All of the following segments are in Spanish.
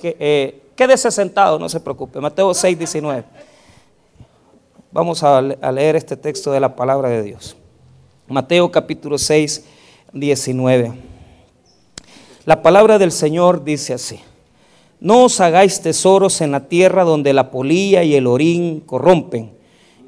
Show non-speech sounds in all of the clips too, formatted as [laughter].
que, eh, quédese sentado, no se preocupe. Mateo 6, 19. Vamos a leer este texto de la palabra de Dios. Mateo capítulo 6, 19. La palabra del Señor dice así. No os hagáis tesoros en la tierra donde la polilla y el orín corrompen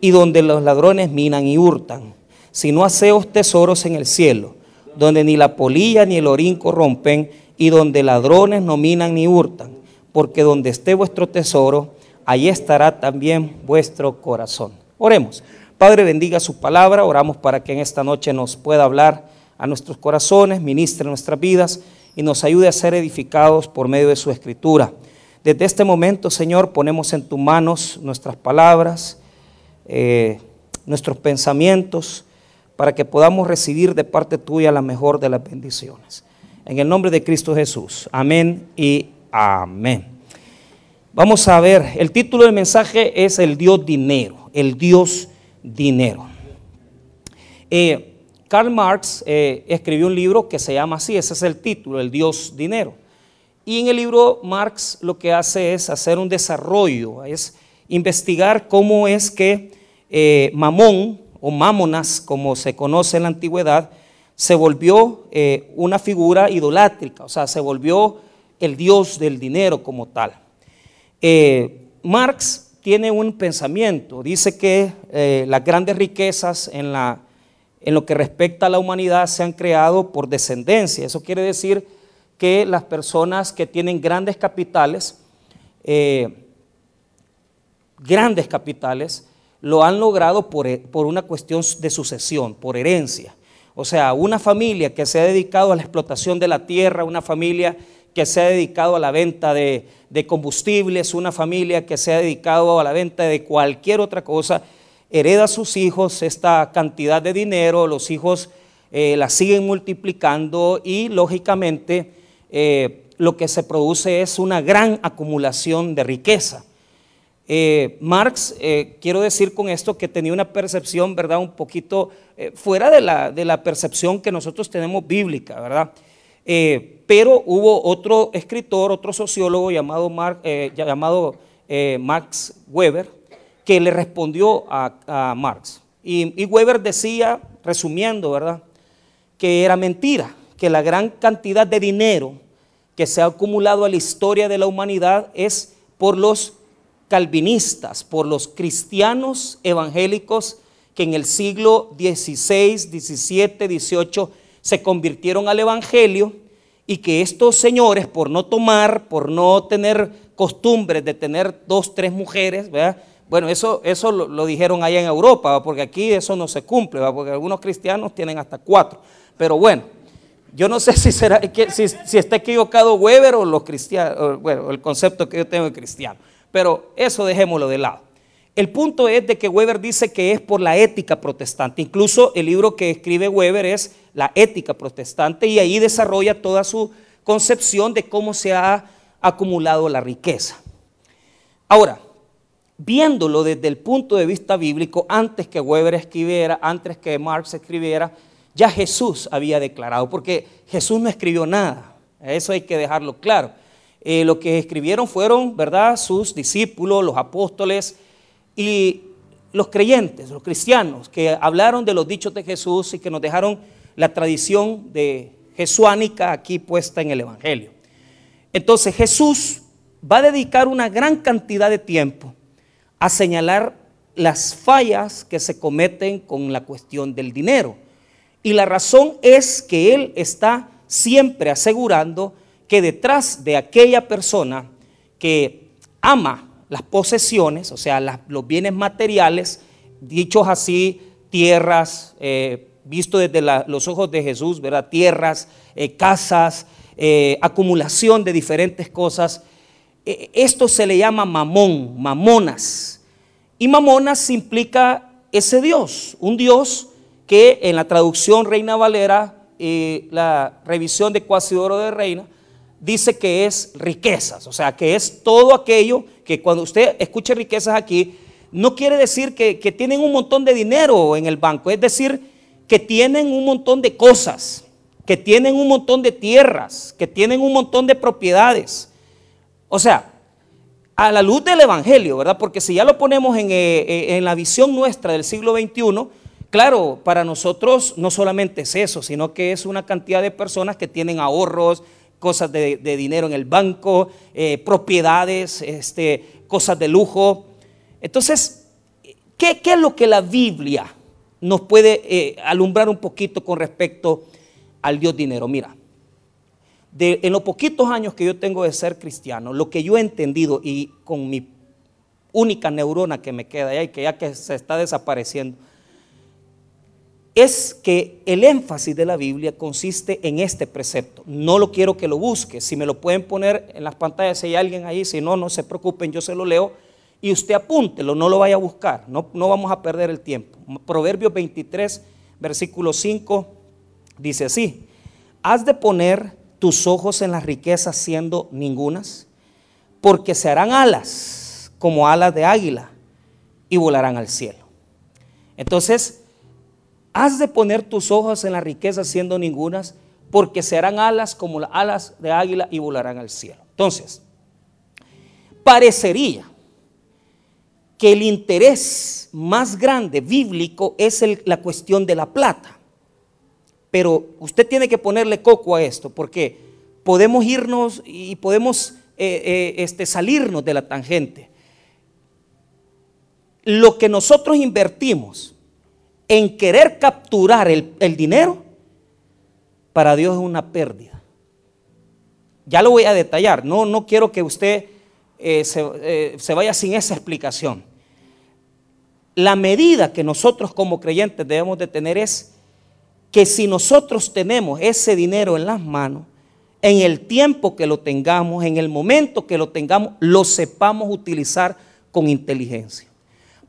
y donde los ladrones minan y hurtan, sino haceos tesoros en el cielo, donde ni la polilla ni el orín corrompen y donde ladrones no minan ni hurtan, porque donde esté vuestro tesoro, allí estará también vuestro corazón. Oremos. Padre, bendiga su palabra. Oramos para que en esta noche nos pueda hablar a nuestros corazones, ministre nuestras vidas y nos ayude a ser edificados por medio de su escritura. Desde este momento, Señor, ponemos en tus manos nuestras palabras, eh, nuestros pensamientos, para que podamos recibir de parte tuya la mejor de las bendiciones. En el nombre de Cristo Jesús. Amén y amén. Vamos a ver, el título del mensaje es el Dios dinero, el Dios dinero. Eh, Karl Marx eh, escribió un libro que se llama así, ese es el título, El Dios Dinero. Y en el libro Marx lo que hace es hacer un desarrollo, es investigar cómo es que eh, Mamón o Mámonas, como se conoce en la antigüedad, se volvió una figura idolátrica, o sea, se volvió el dios del dinero como tal. Marx tiene un pensamiento, dice que las grandes riquezas en lo que respecta a la humanidad se han creado por descendencia. Eso quiere decir que las personas que tienen grandes capitales, eh, grandes capitales, lo han logrado por, una cuestión de sucesión, por herencia. O sea, una familia que se ha dedicado a la explotación de la tierra, una familia que se ha dedicado a la venta de, combustibles, una familia que se ha dedicado a la venta de cualquier otra cosa, hereda a sus hijos esta cantidad de dinero, los hijos eh, la siguen multiplicando y lógicamente eh, lo que se produce es una gran acumulación de riqueza. Eh, Marx, quiero decir con esto que tenía una percepción, ¿verdad? Un poquito fuera de la, de la, percepción que nosotros tenemos bíblica, ¿verdad? Pero hubo otro escritor, otro sociólogo llamado, llamado Max Weber, que le respondió a, Marx. Y, Weber decía, resumiendo, ¿verdad? Que era mentira, que la gran cantidad de dinero que se ha acumulado a la historia de la humanidad es por los calvinistas, por los cristianos evangélicos que en el siglo XVI, XVII, XVIII se convirtieron al Evangelio y que estos señores, por no tomar, por no tener costumbres de tener dos, tres mujeres, ¿verdad? Bueno, eso, eso lo, dijeron allá en Europa, porque aquí eso no se cumple, porque algunos cristianos tienen hasta cuatro. Pero bueno, yo no sé [laughs] si, será, si, si está equivocado Weber o los cristianos, bueno, el concepto que yo tengo de cristiano. Pero eso dejémoslo de lado. El punto es de que Weber dice que es por la ética protestante. Incluso el libro que escribe Weber es La ética protestante y ahí desarrolla toda su concepción de cómo se ha acumulado la riqueza. Ahora, viéndolo desde el punto de vista bíblico, antes que Weber escribiera, antes que Marx escribiera, ya Jesús había declarado, porque Jesús no escribió nada, eso hay que dejarlo claro. Eh, lo que escribieron fueron, ¿verdad?, sus discípulos, los apóstoles y los creyentes, los cristianos, que hablaron de los dichos de Jesús y que nos dejaron la tradición de jesuánica aquí puesta en el Evangelio. Entonces Jesús va a dedicar una gran cantidad de tiempo a señalar las fallas que se cometen con la cuestión del dinero. Y la razón es que Él está siempre asegurando que detrás de aquella persona que ama las posesiones, o sea, los bienes materiales, dichos así, tierras, eh, visto desde los ojos de Jesús, ¿verdad? Tierras, eh, casas, eh, acumulación de diferentes cosas, e, esto se le llama mamón, mamonas. Y mamonas implica ese Dios, un Dios que en la traducción Reina Valera y la revisión de Cuasidoro de Reina dice que es riquezas, o sea, que es todo aquello que cuando usted escuche riquezas aquí, no quiere decir que, que tienen un montón de dinero en el banco, es decir, que tienen un montón de cosas, que tienen un montón de tierras, que tienen un montón de propiedades O sea, a la luz del Evangelio, ¿verdad? Porque si ya lo ponemos en, eh, eh, en la visión nuestra del siglo XXI, claro, para nosotros no solamente es eso, sino que es una cantidad de personas que tienen ahorros, cosas de, dinero en el banco, eh, propiedades, este, cosas de lujo. Entonces, ¿qué, es lo que la Biblia nos puede alumbrar un poquito con respecto al Dios dinero? Mira, en los poquitos años que yo tengo de ser cristiano, lo que yo he entendido y con mi única neurona que me queda y que ya que se está desapareciendo, es que el énfasis de la Biblia consiste en este precepto. No lo quiero que lo busque. Si me lo pueden poner en las pantallas, si hay alguien ahí, si no, no se preocupen, yo se lo leo y usted apúntelo, no lo vaya a buscar, no, no vamos a perder el tiempo. Proverbios 23, versículo 5, dice así, has de poner tus ojos en las riquezas siendo ningunas, porque se harán alas como alas de águila y volarán al cielo. Entonces, has de poner tus ojos en las riquezas siendo ningunas, porque se harán alas como las alas de águila y volarán al cielo. Entonces, parecería que el interés más grande bíblico es la cuestión de la plata. Pero usted tiene que ponerle coco a esto, porque podemos irnos y podemos eh, eh, este, salirnos de la tangente. Lo que nosotros invertimos en querer capturar el, dinero, para Dios es una pérdida. Ya lo voy a detallar, no, no quiero que usted eh, se, se vaya sin esa explicación. La medida que nosotros como creyentes debemos de tener es que si nosotros tenemos ese dinero en las manos, en el tiempo que lo tengamos, en el momento que lo tengamos, lo sepamos utilizar con inteligencia.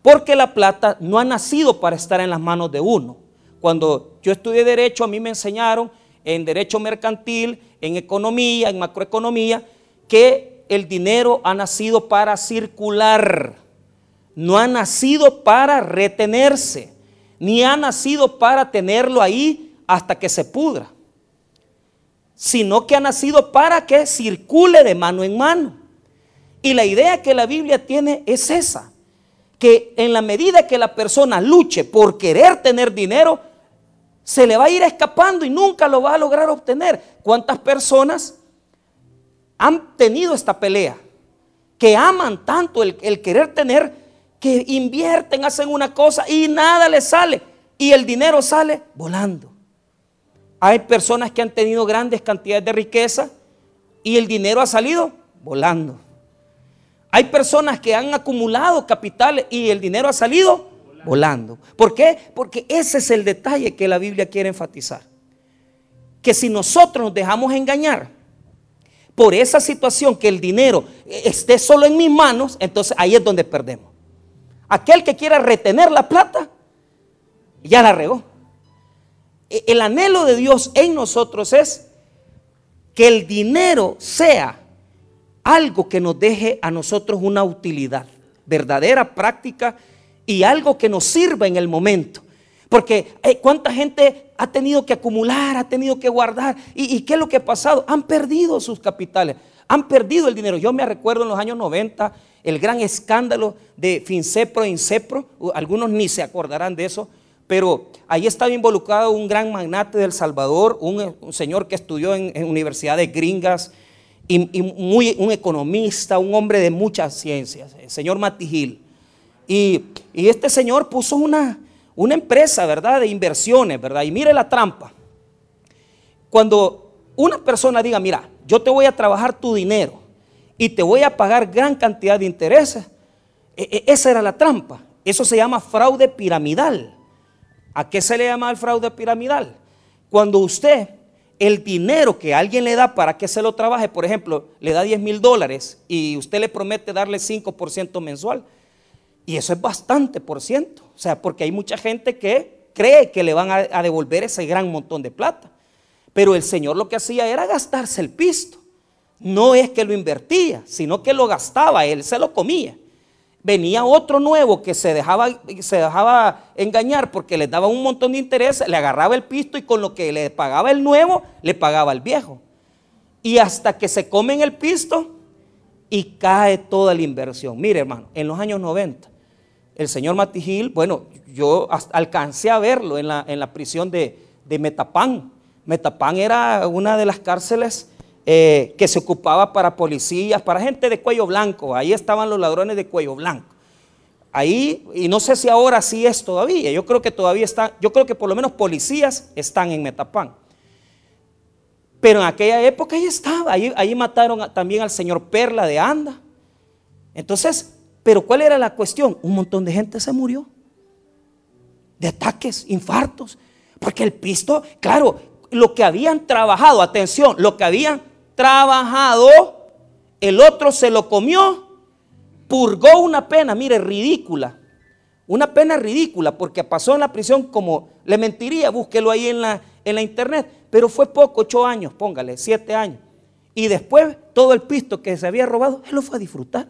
Porque la plata no ha nacido para estar en las manos de uno. Cuando yo estudié derecho, a mí me enseñaron en derecho mercantil, en economía, en macroeconomía, que el dinero ha nacido para circular, no ha nacido para retenerse ni ha nacido para tenerlo ahí hasta que se pudra, sino que ha nacido para que circule de mano en mano. Y la idea que la Biblia tiene es esa, que en la medida que la persona luche por querer tener dinero, se le va a ir escapando y nunca lo va a lograr obtener. ¿Cuántas personas han tenido esta pelea? Que aman tanto el, el querer tener que invierten, hacen una cosa y nada les sale. Y el dinero sale volando. Hay personas que han tenido grandes cantidades de riqueza y el dinero ha salido volando. Hay personas que han acumulado capitales y el dinero ha salido volando. ¿Por qué? Porque ese es el detalle que la Biblia quiere enfatizar. Que si nosotros nos dejamos engañar por esa situación, que el dinero esté solo en mis manos, entonces ahí es donde perdemos. Aquel que quiera retener la plata, ya la regó. E, el anhelo de Dios en nosotros es que el dinero sea algo que nos deje a nosotros una utilidad verdadera, práctica y algo que nos sirva en el momento. Porque cuánta gente ha tenido que acumular, ha tenido que guardar. ¿Y, ¿Y, qué es lo que ha pasado? Han perdido sus capitales, han perdido el dinero. Yo me recuerdo en los años 90 el gran escándalo de Fincepro e Incepro, algunos ni se acordarán de eso, pero ahí estaba involucrado un gran magnate del Salvador, un, señor que estudió en, universidades gringas, y, muy, un economista, un hombre de muchas ciencias, el señor Mattigil. Y, y este señor puso una, una empresa, ¿verdad?, de inversiones, ¿verdad? Y mire la trampa. Cuando una persona diga, mira, yo te voy a trabajar tu dinero, y te voy a pagar gran cantidad de intereses. E, e, esa era la trampa. Eso se llama fraude piramidal. ¿A qué se le llama el fraude piramidal? Cuando usted el dinero que alguien le da para que se lo trabaje, por ejemplo, le da 10 mil dólares y usted le promete darle 5% mensual. Y eso es bastante por ciento. O sea, porque hay mucha gente que cree que le van a devolver ese gran montón de plata. Pero el Señor lo que hacía era gastarse el pisto no es que lo invertía, sino que lo gastaba, él se lo comía. Venía otro nuevo que se dejaba, se dejaba engañar porque le daba un montón de interés, le agarraba el pisto y con lo que le pagaba el nuevo, le pagaba el viejo. Y hasta que se comen el pisto y cae toda la inversión. Mire, hermano, en los años 90, el señor Matijil, bueno, yo alcancé a verlo en la, en la prisión de, de Metapán. Metapán era una de las cárceles eh, que se ocupaba para policías, para gente de cuello blanco. Ahí estaban los ladrones de cuello blanco. Ahí, y no sé si ahora sí es todavía, yo creo que todavía está, yo creo que por lo menos policías están en Metapán. Pero en aquella época ahí estaba, ahí, ahí mataron también al señor Perla de Anda. Entonces, pero ¿cuál era la cuestión? Un montón de gente se murió. De ataques, infartos. Porque el pisto, claro, lo que habían trabajado, atención, lo que habían trabajado, el otro se lo comió, purgó una pena, mire, ridícula. Una pena ridícula, porque pasó en la prisión como, le mentiría, búsquelo ahí en la, en la internet, pero fue poco, ocho años, póngale, siete años. Y después todo el pisto que se había robado, él lo fue a disfrutar.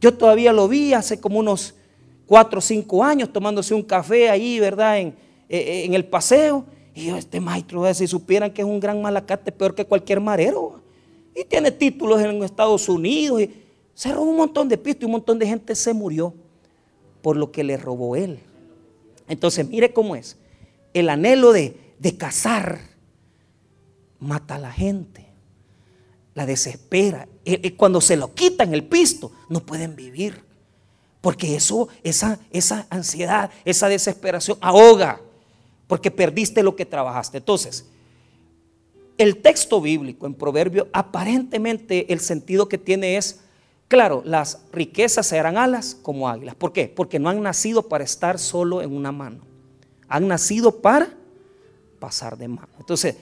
Yo todavía lo vi hace como unos cuatro o cinco años tomándose un café ahí, ¿verdad? En, en el paseo. Y yo, este maestro, si supieran que es un gran malacate, peor que cualquier marero. Y tiene títulos en Estados Unidos. Y se robó un montón de pistos y un montón de gente se murió por lo que le robó él. Entonces, mire cómo es. El anhelo de, de cazar mata a la gente. La desespera. Cuando se lo quitan el pisto, no pueden vivir. Porque eso, esa, esa ansiedad, esa desesperación ahoga porque perdiste lo que trabajaste. Entonces, el texto bíblico en Proverbio, aparentemente el sentido que tiene es, claro, las riquezas serán alas como águilas. ¿Por qué? Porque no han nacido para estar solo en una mano. Han nacido para pasar de mano. Entonces,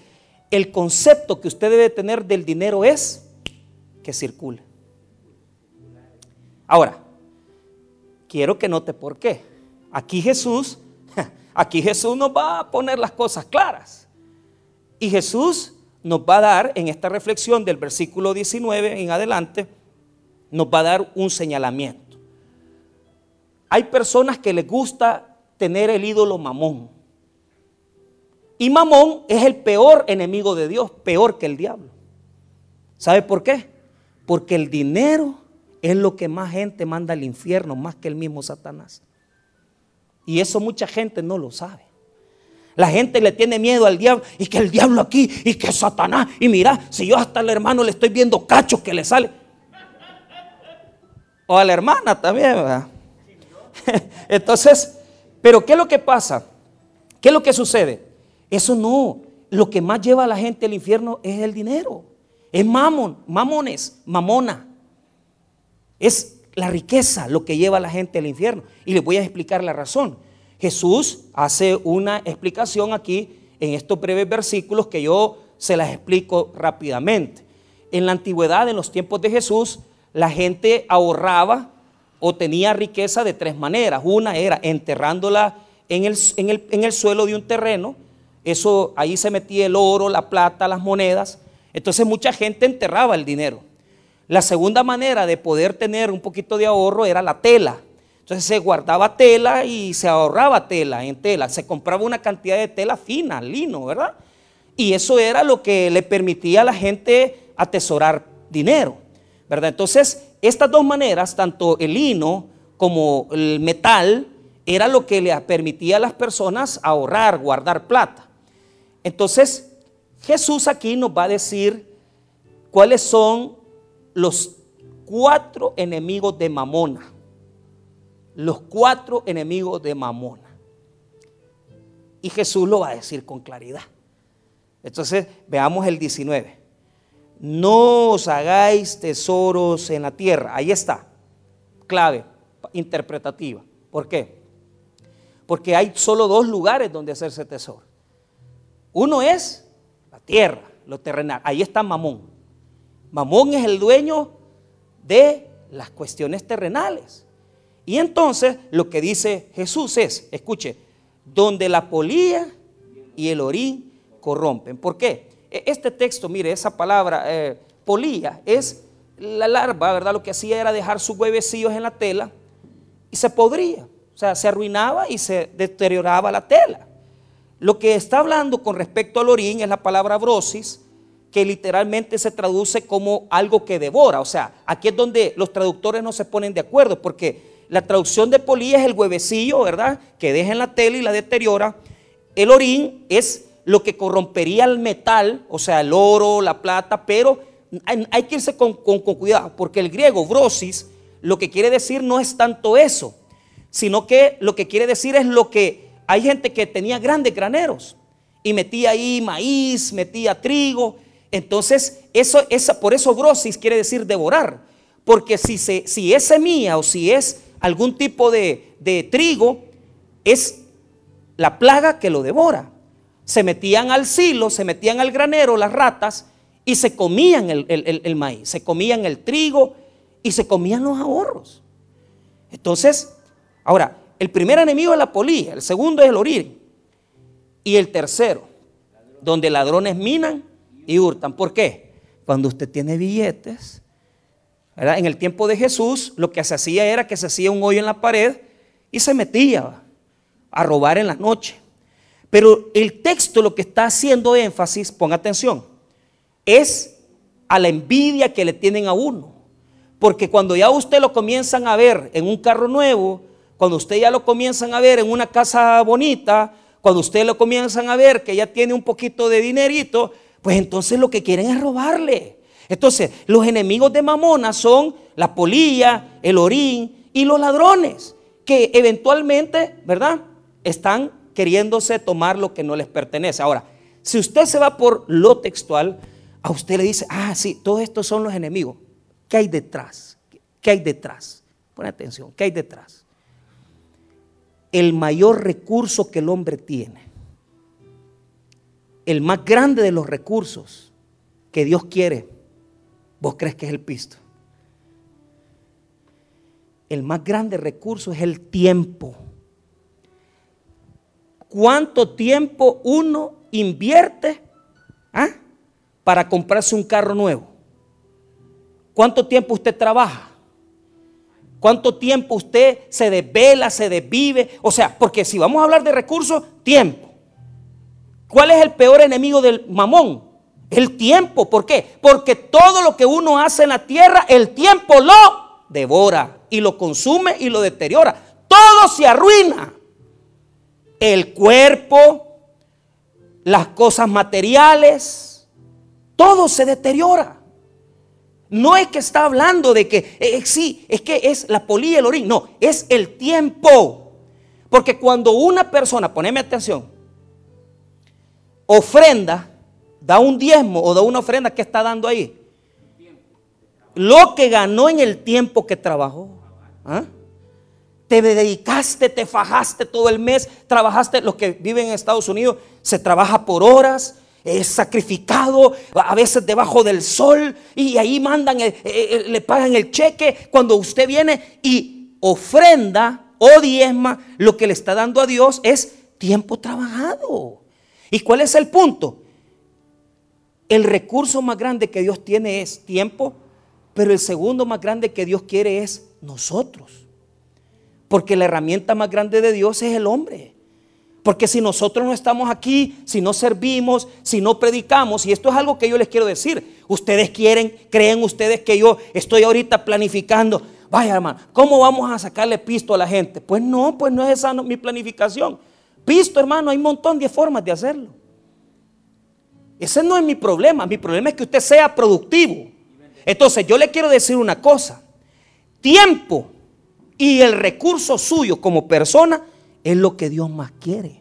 el concepto que usted debe tener del dinero es que circule. Ahora, quiero que note por qué. Aquí Jesús Aquí Jesús nos va a poner las cosas claras. Y Jesús nos va a dar, en esta reflexión del versículo 19 en adelante, nos va a dar un señalamiento. Hay personas que les gusta tener el ídolo mamón. Y mamón es el peor enemigo de Dios, peor que el diablo. ¿Sabe por qué? Porque el dinero es lo que más gente manda al infierno, más que el mismo Satanás. Y eso mucha gente no lo sabe. La gente le tiene miedo al diablo y que el diablo aquí y que Satanás. Y mira, si yo hasta al hermano le estoy viendo cachos que le sale. O a la hermana también, ¿verdad? [laughs] Entonces, pero ¿qué es lo que pasa? ¿Qué es lo que sucede? Eso no. Lo que más lleva a la gente al infierno es el dinero. Es mamón, mamones, mamona. Es la riqueza lo que lleva a la gente al infierno. Y les voy a explicar la razón. Jesús hace una explicación aquí en estos breves versículos que yo se las explico rápidamente. En la antigüedad, en los tiempos de Jesús, la gente ahorraba o tenía riqueza de tres maneras. Una era enterrándola en el, en el, suelo de un terreno. Eso ahí se metía el oro, la plata, las monedas. Entonces mucha gente enterraba el dinero. La segunda manera de poder tener un poquito de ahorro era la tela. Entonces se guardaba tela y se ahorraba tela en tela. Se compraba una cantidad de tela fina, lino, ¿verdad? Y eso era lo que le permitía a la gente atesorar dinero, ¿verdad? Entonces, estas dos maneras, tanto el lino como el metal, era lo que le permitía a las personas ahorrar, guardar plata. Entonces, Jesús aquí nos va a decir cuáles son los cuatro enemigos de Mamona. Los cuatro enemigos de Mamona. Y Jesús lo va a decir con claridad. Entonces, veamos el 19. No os hagáis tesoros en la tierra. Ahí está. Clave interpretativa. ¿Por qué? Porque hay solo dos lugares donde hacerse tesoro. Uno es la tierra, lo terrenal. Ahí está Mamón. Mamón es el dueño de las cuestiones terrenales. Y entonces lo que dice Jesús es, escuche, donde la polía y el orín corrompen. ¿Por qué? E, este texto, mire, esa palabra eh, polía es la larva, ¿verdad? Lo que hacía era dejar sus huevecillos en la tela y se podría. O sea, se arruinaba y se deterioraba la tela. Lo que está hablando con respecto al orín es la palabra brosis, que literalmente se traduce como algo que devora. O sea, aquí es donde los traductores no se ponen de acuerdo, porque la traducción de polilla es el huevecillo, ¿verdad? Que deja en la tela y la deteriora. El orín es lo que corrompería el metal, o sea, el oro, la plata, pero hay, que irse con, con, cuidado, porque el griego brosis lo que quiere decir no es tanto eso, sino que lo que quiere decir es lo que hay gente que tenía grandes graneros y metía ahí maíz, metía trigo. Entonces, eso, esa, por eso brosis quiere decir devorar. Porque si, se, si es semilla o si es algún tipo de, de trigo, es la plaga que lo devora. Se metían al silo, se metían al granero las ratas y se comían el, el, maíz, se comían el trigo y se comían los ahorros. Entonces, ahora, el primer enemigo es la polilla, el segundo es el orín y el tercero, donde ladrones minan y hurtan. ¿Por qué? Cuando usted tiene billetes, en el tiempo de Jesús lo que se hacía era que se hacía un hoyo en la pared y se metía a robar en la noche. Pero el texto lo que está haciendo énfasis, ponga atención, es a la envidia que le tienen a uno. Porque cuando ya usted lo comienzan a ver en un carro nuevo, cuando usted ya lo comienzan a ver en una casa bonita, cuando ustedes lo comienzan a ver que ya tiene un poquito de dinerito, pues entonces lo que quieren es robarle. Entonces, los enemigos de Mamona son la polilla, el orín y los ladrones, que eventualmente, ¿verdad? Están queriéndose tomar lo que no les pertenece. Ahora, si usted se va por lo textual, a usted le dice, ah, sí, todos estos son los enemigos. ¿Qué hay detrás? ¿Qué hay detrás? Pon atención, ¿qué hay detrás? el mayor recurso que el hombre tiene, el más grande de los recursos que Dios quiere, vos crees que es el pisto. El más grande recurso es el tiempo. ¿Cuánto tiempo uno invierte ah, para comprarse un carro nuevo? ¿Cuánto tiempo usted trabaja? ¿Cuánto tiempo usted se desvela, se desvive? O sea, porque si vamos a hablar de recursos, tiempo. ¿Cuál es el peor enemigo del mamón? El tiempo. ¿Por qué? Porque todo lo que uno hace en la tierra, el tiempo lo devora y lo consume y lo deteriora. Todo se arruina. El cuerpo, las cosas materiales, todo se deteriora. No es que está hablando de que, eh, eh, sí, es que es la polilla, el orín. No, es el tiempo. Porque cuando una persona, poneme atención, ofrenda, da un diezmo o da una ofrenda, ¿qué está dando ahí? Lo que ganó en el tiempo que trabajó. ¿ah? Te dedicaste, te fajaste todo el mes, trabajaste, los que viven en Estados Unidos, se trabaja por horas, es sacrificado, a veces debajo del sol, y ahí mandan, eh, eh, le pagan el cheque cuando usted viene y ofrenda o diezma, lo que le está dando a Dios es tiempo trabajado. ¿Y cuál es el punto? El recurso más grande que Dios tiene es tiempo, pero el segundo más grande que Dios quiere es nosotros. Porque la herramienta más grande de Dios es el hombre. Porque si nosotros no estamos aquí, si no servimos, si no predicamos, y esto es algo que yo les quiero decir, ustedes quieren, creen ustedes que yo estoy ahorita planificando, vaya hermano, ¿cómo vamos a sacarle pisto a la gente? Pues no, pues no es esa mi planificación. Pisto, hermano, hay un montón de formas de hacerlo. Ese no es mi problema, mi problema es que usted sea productivo. Entonces yo le quiero decir una cosa, tiempo y el recurso suyo como persona, es lo que Dios más quiere.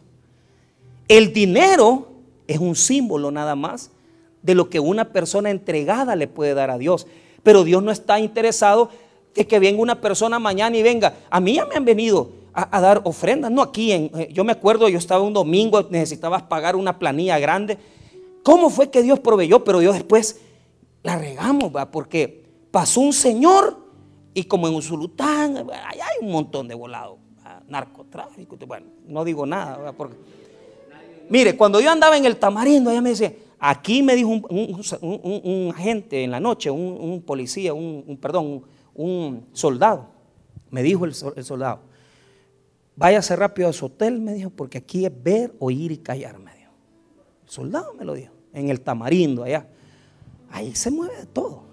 El dinero es un símbolo nada más de lo que una persona entregada le puede dar a Dios. Pero Dios no está interesado en que venga una persona mañana y venga. A mí ya me han venido a, dar ofrendas, no aquí. En, eh, yo me acuerdo, yo estaba un domingo, necesitabas pagar una planilla grande. ¿Cómo fue que Dios proveyó? Pero yo después la regamos, ¿va? porque pasó un señor y como en Usulután, hay un montón de volados narcotráfico. Bueno, no digo nada. Porque... Mire, cuando yo andaba en el tamarindo, ella me dice, aquí me dijo un, agente en la noche, un, policía, un, perdón, un soldado, me dijo el, soldado, váyase rápido a su hotel, me dijo, porque aquí es ver, oír y callar, me dijo. El soldado me lo dijo, en el tamarindo allá. ahí se mueve todo.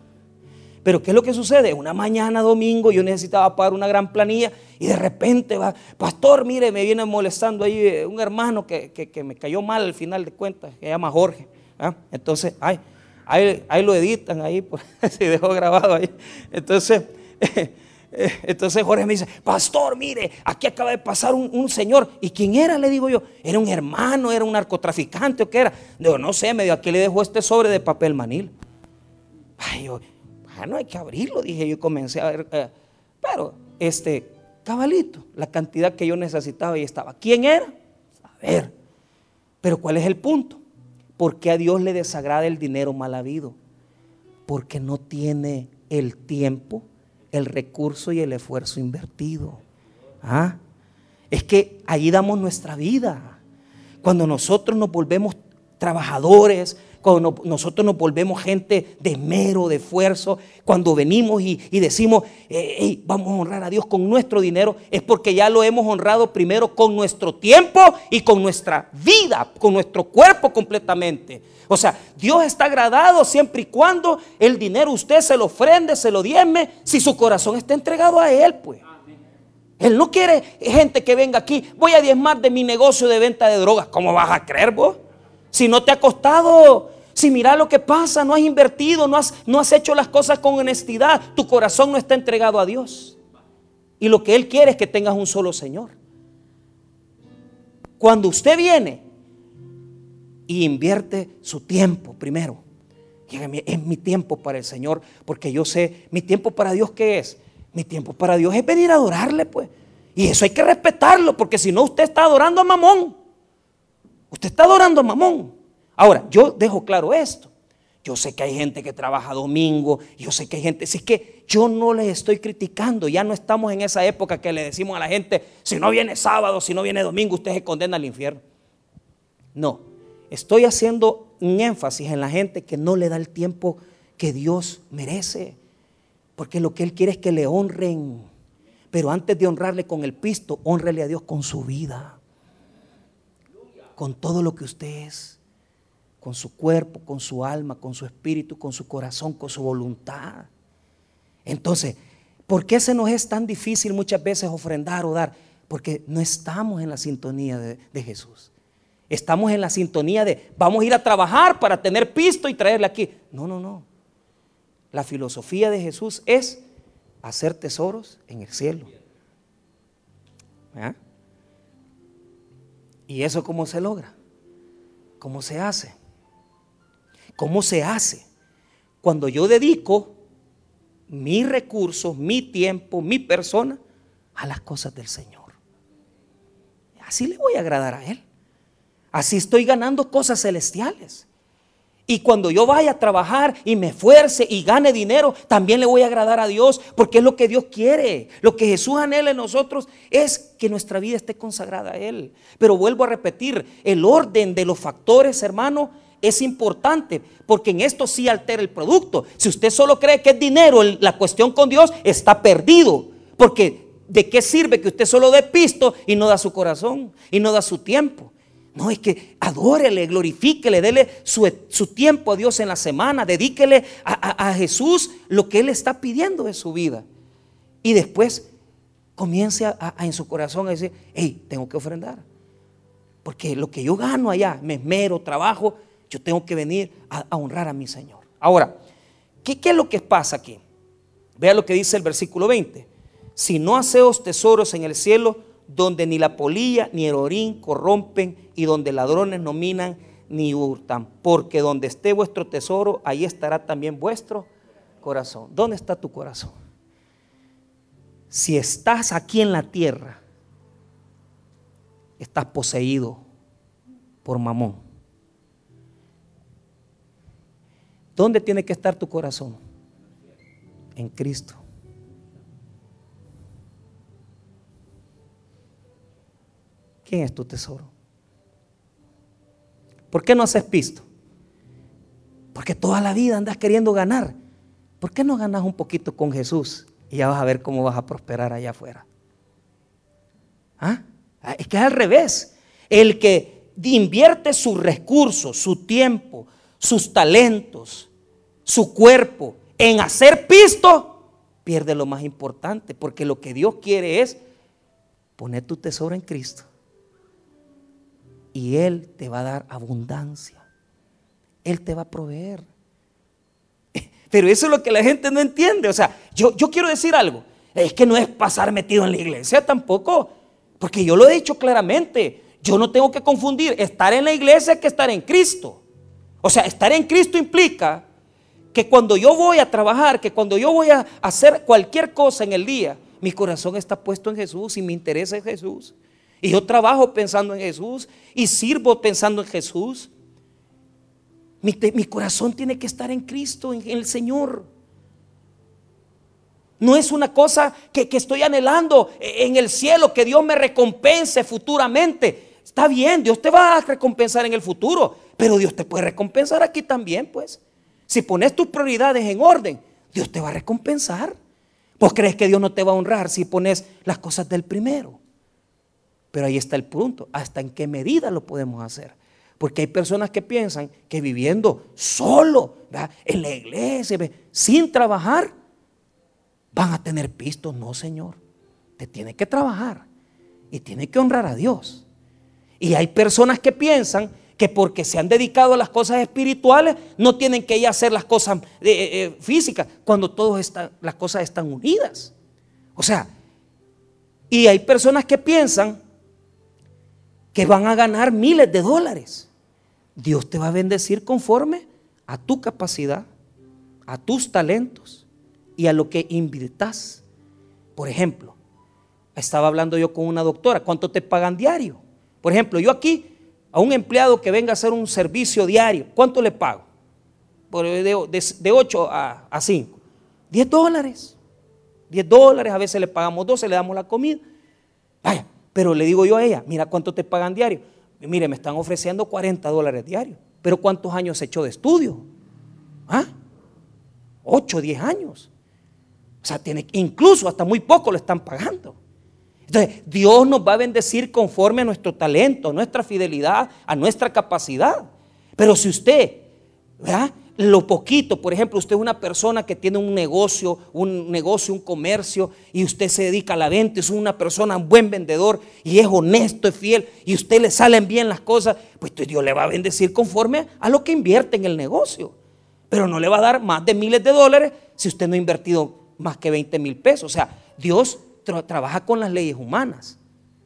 Pero ¿qué es lo que sucede? Una mañana domingo yo necesitaba pagar una gran planilla y de repente va, pastor, mire, me viene molestando ahí eh, un hermano que, me cayó mal al final de cuentas, que se llama Jorge. ¿ah? Entonces, ay, ahí, ahí, lo editan, ahí pues, [laughs] se dejó grabado ahí. Entonces, [laughs] entonces Jorge me dice, pastor, mire, aquí acaba de pasar un, señor. ¿Y quién era? Le digo yo, era un hermano, era un narcotraficante o qué era. Digo, no sé, me dijo, aquí le dejó este sobre de papel manil. Ay, yo, no hay que abrirlo, dije yo, comencé a ver. Eh, pero, este, cabalito, la cantidad que yo necesitaba y estaba. ¿Quién era? A ver. Pero ¿cuál es el punto? ¿Por qué a Dios le desagrada el dinero mal habido? Porque no tiene el tiempo, el recurso y el esfuerzo invertido. ¿Ah? Es que ahí damos nuestra vida. Cuando nosotros nos volvemos trabajadores, cuando nosotros nos volvemos gente de mero, de esfuerzo, cuando venimos y, decimos, vamos a honrar a Dios con nuestro dinero, es porque ya lo hemos honrado primero con nuestro tiempo y con nuestra vida, con nuestro cuerpo completamente. O sea, Dios está agradado siempre y cuando el dinero usted se lo ofrende, se lo diezme, si su corazón está entregado a Él, pues. Él no quiere gente que venga aquí, voy a diezmar de mi negocio de venta de drogas. ¿Cómo vas a creer vos? Si no te ha costado, si mira lo que pasa, no has invertido, no has, no has hecho las cosas con honestidad, tu corazón no está entregado a Dios. Y lo que Él quiere es que tengas un solo Señor. Cuando usted viene y invierte su tiempo primero, es mi tiempo para el Señor, porque yo sé, mi tiempo para Dios, ¿qué es? Mi tiempo para Dios es venir a adorarle, pues. Y eso hay que respetarlo, porque si no, usted está adorando a Mamón. Usted está adorando a mamón. Ahora, yo dejo claro esto. Yo sé que hay gente que trabaja domingo, yo sé que hay gente, si es que yo no les estoy criticando, ya no estamos en esa época que le decimos a la gente, si no viene sábado, si no viene domingo, usted se condena al infierno. No, estoy haciendo un énfasis en la gente que no le da el tiempo que Dios merece, porque lo que Él quiere es que le honren, pero antes de honrarle con el pisto, honrele a Dios con su vida con todo lo que usted es, con su cuerpo, con su alma, con su espíritu, con su corazón, con su voluntad. Entonces, ¿por qué se nos es tan difícil muchas veces ofrendar o dar? Porque no estamos en la sintonía de, Jesús. Estamos en la sintonía de vamos a ir a trabajar para tener pisto y traerle aquí. No, no, no. La filosofía de Jesús es hacer tesoros en el cielo. ¿Ah? ¿Y eso cómo se logra? ¿Cómo se hace? ¿Cómo se hace? Cuando yo dedico mis recursos, mi tiempo, mi persona a las cosas del Señor. Así le voy a agradar a Él. Así estoy ganando cosas celestiales. Y cuando yo vaya a trabajar y me esfuerce y gane dinero, también le voy a agradar a Dios, porque es lo que Dios quiere. Lo que Jesús anhela en nosotros es que nuestra vida esté consagrada a Él. Pero vuelvo a repetir, el orden de los factores, hermano, es importante, porque en esto sí altera el producto. Si usted solo cree que es dinero, la cuestión con Dios está perdido, porque ¿de qué sirve que usted solo dé pisto y no da su corazón y no da su tiempo? No, es que adórele, glorifíquele, dele su, tiempo a Dios en la semana, dedíquele a, Jesús lo que Él está pidiendo de su vida. Y después comience en su corazón a decir, hey, tengo que ofrendar. Porque lo que yo gano allá, me esmero, trabajo, yo tengo que venir a, honrar a mi Señor. Ahora, ¿qué, ¿qué, es lo que pasa aquí? Vea lo que dice el versículo 20. Si no haceos tesoros en el cielo, donde ni la polilla ni el orín corrompen y donde ladrones no minan ni hurtan, porque donde esté vuestro tesoro, ahí estará también vuestro corazón. ¿Dónde está tu corazón? Si estás aquí en la tierra, estás poseído por mamón. ¿Dónde tiene que estar tu corazón? En Cristo. ¿Quién es tu tesoro? ¿Por qué no haces pisto? Porque toda la vida andas queriendo ganar. ¿Por qué no ganas un poquito con Jesús y ya vas a ver cómo vas a prosperar allá afuera? ¿Ah? es que es al revés. El que invierte sus recursos, su tiempo, sus talentos su cuerpo en hacer pisto, pierde lo más importante, porque lo que Dios quiere es poner tu tesoro en Cristo. Y Él te va a dar abundancia. Él te va a proveer. [laughs] Pero eso es lo que la gente no entiende. O sea, yo, yo quiero decir algo. Es que no es pasar metido en la iglesia tampoco. Porque yo lo he dicho claramente. Yo no tengo que confundir estar en la iglesia que estar en Cristo. O sea, estar en Cristo implica que cuando yo voy a trabajar, que cuando yo voy a hacer cualquier cosa en el día, mi corazón está puesto en Jesús y mi interés es Jesús. Y yo trabajo pensando en Jesús y sirvo pensando en Jesús. Mi, corazón tiene que estar en Cristo, en, el Señor. No es una cosa que, que estoy anhelando en el cielo, que Dios me recompense futuramente. Está bien, Dios te va a recompensar en el futuro, pero Dios te puede recompensar aquí también, pues. Si pones tus prioridades en orden, Dios te va a recompensar. ¿Vos crees que Dios no te va a honrar si pones las cosas del primero? Pero ahí está el punto, hasta en qué medida lo podemos hacer. Porque hay personas que piensan que viviendo solo en la iglesia, sin trabajar, van a tener pistos. No, Señor. Te tiene que trabajar y tiene que honrar a Dios. Y hay personas que piensan que porque se han dedicado a las cosas espirituales no tienen que ir a hacer las cosas eh, eh, eh, físicas cuando todas las cosas están unidas. O sea, y hay personas que piensan que van a ganar miles de dólares. Dios te va a bendecir conforme a tu capacidad, a tus talentos y a lo que invirtas. Por ejemplo, estaba hablando yo con una doctora, ¿cuánto te pagan diario? Por ejemplo, yo aquí a un empleado que venga a hacer un servicio diario, ¿cuánto le pago? De, 8 a, a 5. 10 dólares. 10 dólares, a veces le pagamos 12, le damos la comida. Vaya, pero le digo yo a ella, mira cuánto te pagan diario. Mire, me están ofreciendo 40 dólares diarios. Pero ¿cuántos años he hecho de estudio? ¿Ah? 8, 10 años. O sea, tiene, incluso hasta muy poco lo están pagando. Entonces, Dios nos va a bendecir conforme a nuestro talento, a nuestra fidelidad, a nuestra capacidad. Pero si usted, ¿verdad? lo poquito, por ejemplo, usted es una persona que tiene un negocio, un negocio, un comercio, y usted se dedica a la venta, es una persona, un buen vendedor, y es honesto, es fiel, y usted le salen bien las cosas, pues Dios le va a bendecir conforme a lo que invierte en el negocio. Pero no le va a dar más de miles de dólares si usted no ha invertido más que 20 mil pesos. O sea, Dios trabaja con las leyes humanas.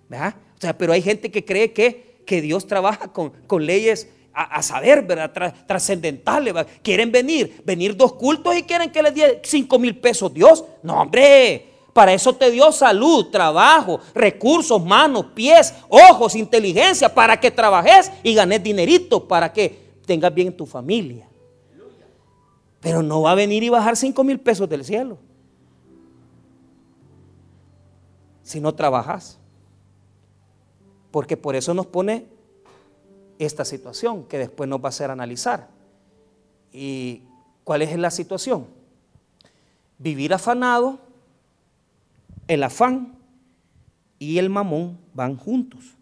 ¿verdad? O sea, pero hay gente que cree que, que Dios trabaja con, con leyes a, saber, ¿verdad? trascendentales. Quieren venir, venir dos cultos y quieren que les dé 5 mil pesos Dios. No, hombre, para eso te dio salud, trabajo, recursos, manos, pies, ojos, inteligencia, para que trabajes y ganes dinerito, para que tengas bien tu familia. Pero no va a venir y bajar 5 mil pesos del cielo. Si no trabajas. Porque por eso nos pone esta situación que después nos va a hacer analizar. ¿Y cuál es la situación? Vivir afanado, el afán y el mamón van juntos.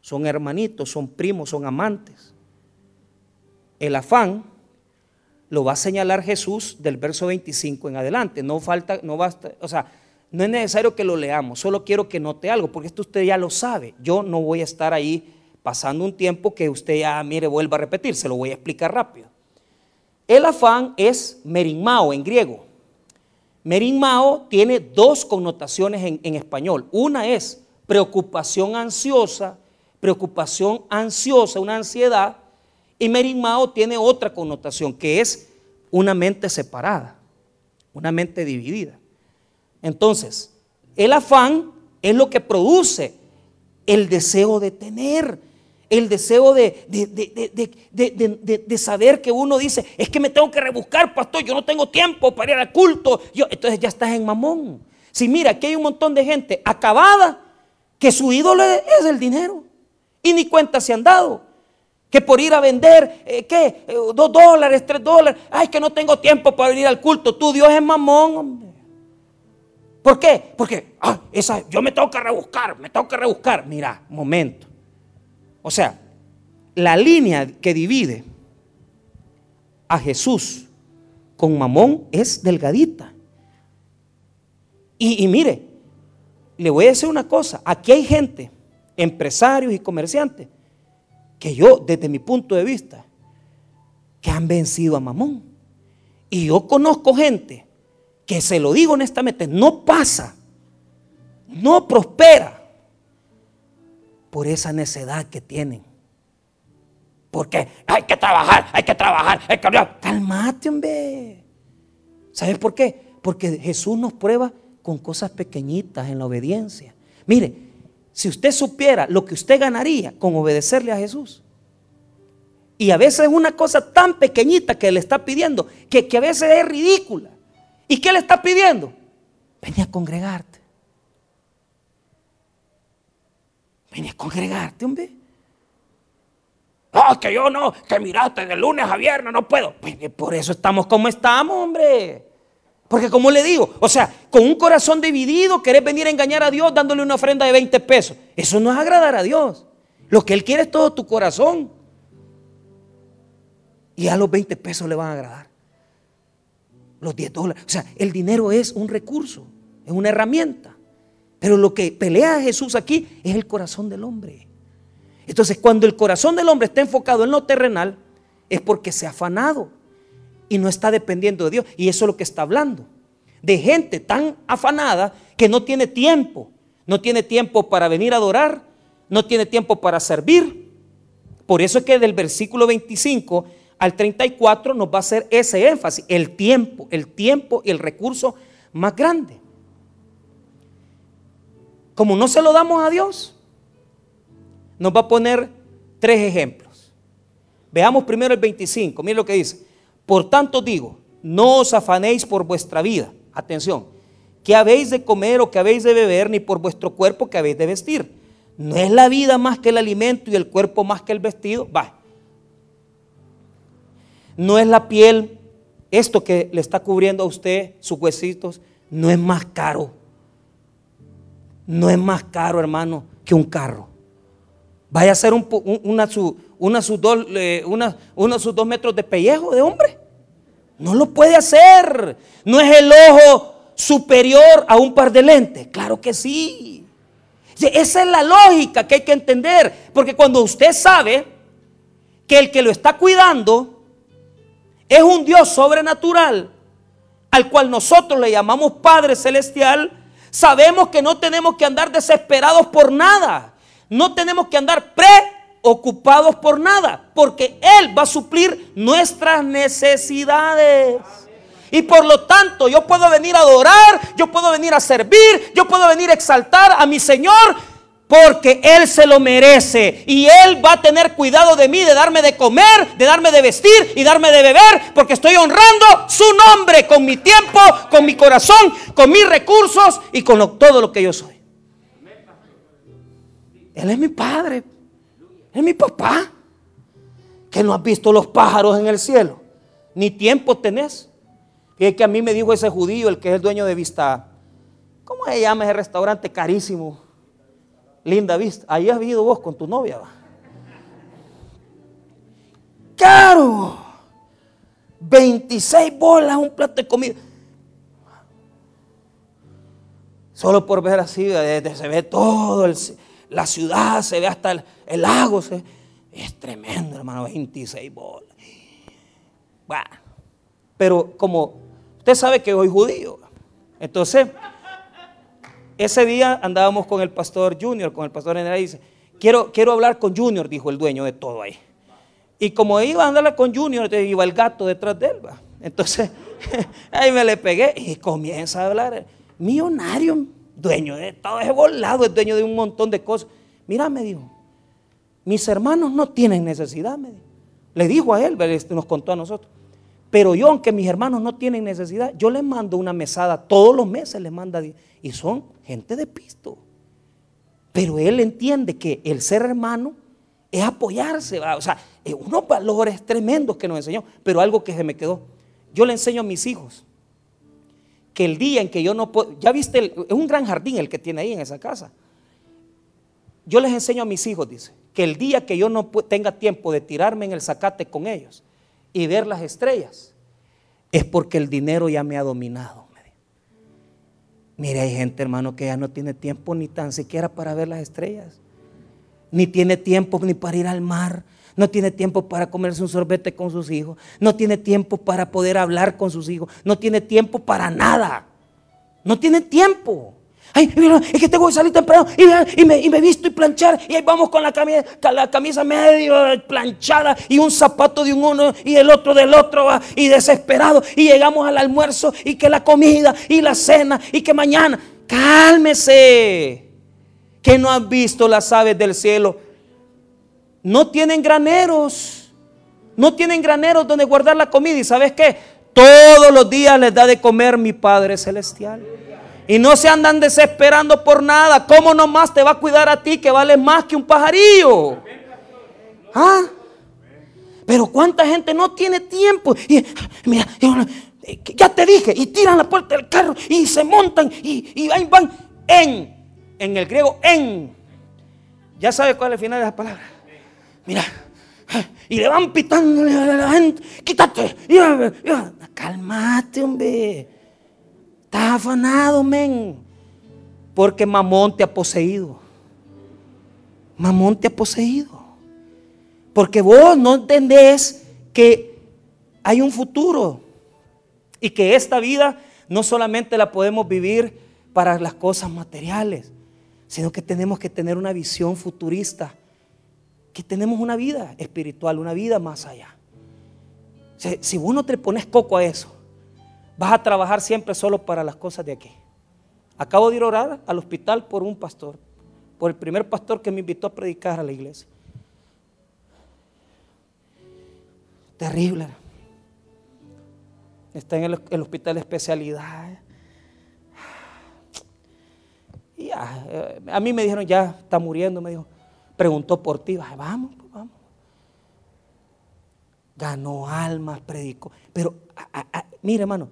Son hermanitos, son primos, son amantes. El afán lo va a señalar Jesús del verso 25 en adelante. No falta, no basta, o sea, no es necesario que lo leamos, solo quiero que note algo, porque esto usted ya lo sabe. Yo no voy a estar ahí pasando un tiempo que usted ya, mire, vuelva a repetir, se lo voy a explicar rápido. El afán es merimao en griego. Merimao tiene dos connotaciones en, en español. Una es preocupación ansiosa, preocupación ansiosa, una ansiedad, y merimao tiene otra connotación, que es una mente separada, una mente dividida. Entonces, el afán es lo que produce el deseo de tener, el deseo de, de, saber que uno dice, es que me tengo que rebuscar, pastor, yo no tengo tiempo para ir al culto. Yo, entonces ya estás en mamón. Si mira, aquí hay un montón de gente acabada que su ídolo es el dinero y ni cuenta se han dado. Que por ir a vender, eh, ¿qué? Eh, dos dólares, tres dólares. Ay, que no tengo tiempo para venir al culto. Tu Dios es mamón, hombre. ¿Por qué? Porque ah, esa, yo me tengo que rebuscar, me tengo que rebuscar. Mira, momento. O sea, la línea que divide a Jesús con mamón es delgadita. Y, y mire, le voy a decir una cosa, aquí hay gente, empresarios y comerciantes, que yo, desde mi punto de vista, que han vencido a mamón. Y yo conozco gente que se lo digo honestamente, no pasa, no prospera por esa necedad que tienen. Porque hay que trabajar, hay que trabajar, hay que. Calmate, hombre. ¿Sabes por qué? Porque Jesús nos prueba con cosas pequeñitas en la obediencia. Mire, si usted supiera lo que usted ganaría con obedecerle a Jesús. Y a veces es una cosa tan pequeñita que le está pidiendo, que, que a veces es ridícula. ¿Y qué le está pidiendo? Ven a congregarte. Ven a congregarte, hombre. No, que yo no, que miraste de lunes a viernes no puedo. Pues, por eso estamos como estamos, hombre. Porque como le digo, o sea, con un corazón dividido, querés venir a engañar a Dios dándole una ofrenda de 20 pesos. Eso no es agradar a Dios. Lo que Él quiere es todo tu corazón. Y a los 20 pesos le van a agradar. Los 10 dólares. O sea, el dinero es un recurso, es una herramienta. Pero lo que pelea a Jesús aquí es el corazón del hombre. Entonces, cuando el corazón del hombre está enfocado en lo terrenal, es porque se ha afanado y no está dependiendo de Dios. Y eso es lo que está hablando. De gente tan afanada que no tiene tiempo. No tiene tiempo para venir a adorar, no tiene tiempo para servir. Por eso es que del versículo 25 al 34 nos va a hacer ese énfasis, el tiempo, el tiempo y el recurso más grande. Como no se lo damos a Dios, nos va a poner tres ejemplos. Veamos primero el 25, mire lo que dice. Por tanto digo, no os afanéis por vuestra vida. Atención, que habéis de comer o que habéis de beber, ni por vuestro cuerpo que habéis de vestir. No es la vida más que el alimento y el cuerpo más que el vestido. Va. No es la piel, esto que le está cubriendo a usted, sus huesitos, no es más caro. No es más caro, hermano, que un carro. Vaya a ser un, una, dos, una, sus dos metros de pellejo de hombre. No lo puede hacer. No es el ojo superior a un par de lentes. Claro que sí. Esa es la lógica que hay que entender. Porque cuando usted sabe que el que lo está cuidando es un Dios sobrenatural, al cual nosotros le llamamos Padre Celestial, sabemos que no tenemos que andar desesperados por nada. No tenemos que andar pre ocupados por nada, porque Él va a suplir nuestras necesidades. Y por lo tanto yo puedo venir a adorar, yo puedo venir a servir, yo puedo venir a exaltar a mi Señor, porque Él se lo merece. Y Él va a tener cuidado de mí, de darme de comer, de darme de vestir y darme de beber, porque estoy honrando su nombre con mi tiempo, con mi corazón, con mis recursos y con todo lo que yo soy. Él es mi Padre. Es mi papá. Que no has visto los pájaros en el cielo. Ni tiempo tenés. Fíjate que a mí me dijo ese judío, el que es el dueño de Vista. ¿Cómo se llama ese restaurante carísimo? Linda Vista. Ahí has vivido vos con tu novia. Caro. 26 bolas un plato de comida. Solo por ver así, se ve todo la ciudad, se ve hasta el, lago. es tremendo, hermano, 26 bolas. Pero como usted sabe que soy judío, entonces ese día andábamos con el pastor Junior, con el pastor general, y dice, quiero, quiero hablar con Junior, dijo el dueño de todo ahí. Y como iba a andar con Junior, iba el gato detrás de él. Entonces, [laughs] ahí me le pegué y comienza a hablar. Millonario, dueño de todo ese volado, es dueño de un montón de cosas. Mira, me dijo, mis hermanos no tienen necesidad, me dijo. Le dijo a él, nos contó a nosotros. Pero yo, aunque mis hermanos no tienen necesidad, yo les mando una mesada, todos los meses les manda, y son gente de pisto. Pero él entiende que el ser hermano es apoyarse, o sea, unos valores tremendos que nos enseñó, pero algo que se me quedó. Yo le enseño a mis hijos que el día en que yo no puedo, ya viste, es un gran jardín el que tiene ahí en esa casa. Yo les enseño a mis hijos, dice, que el día que yo no tenga tiempo de tirarme en el zacate con ellos y ver las estrellas, es porque el dinero ya me ha dominado. Mire, hay gente, hermano, que ya no tiene tiempo ni tan siquiera para ver las estrellas. Ni tiene tiempo ni para ir al mar. No tiene tiempo para comerse un sorbete con sus hijos. No tiene tiempo para poder hablar con sus hijos. No tiene tiempo para nada. No tiene tiempo. Ay, es que tengo que salir temprano y, me, y me visto y planchar. Y ahí vamos con la camisa, medio planchada y un zapato de un uno y el otro del otro. Y desesperado. Y llegamos al almuerzo y que la comida y la cena y que mañana. Cálmese. Que no han visto las aves del cielo. No tienen graneros. No tienen graneros donde guardar la comida. ¿Y sabes qué? Todos los días les da de comer mi Padre Celestial. Y no se andan desesperando por nada. ¿Cómo nomás te va a cuidar a ti que vale más que un pajarillo? ¿Ah? Pero cuánta gente no tiene tiempo. Y, mira, ya te dije, y tiran la puerta del carro y se montan y, y ahí van en, en el griego, en. Ya sabe cuál es el final de la palabra. Mira, y le van pitando a la gente, quítate, cálmate, hombre. Estás afanado, men. Porque mamón te ha poseído. Mamón te ha poseído. Porque vos no entendés que hay un futuro y que esta vida no solamente la podemos vivir para las cosas materiales, sino que tenemos que tener una visión futurista, que tenemos una vida espiritual, una vida más allá. Si, vos no te pones coco a eso, Vas a trabajar siempre solo para las cosas de aquí. Acabo de ir a orar al hospital por un pastor, por el primer pastor que me invitó a predicar a la iglesia. Terrible. Está en el, hospital de especialidad. Y eh, a mí me dijeron, ya está muriendo, me dijo. Preguntó por ti, vamos, pues, vamos. Ganó almas, predicó. Pero, mire hermano,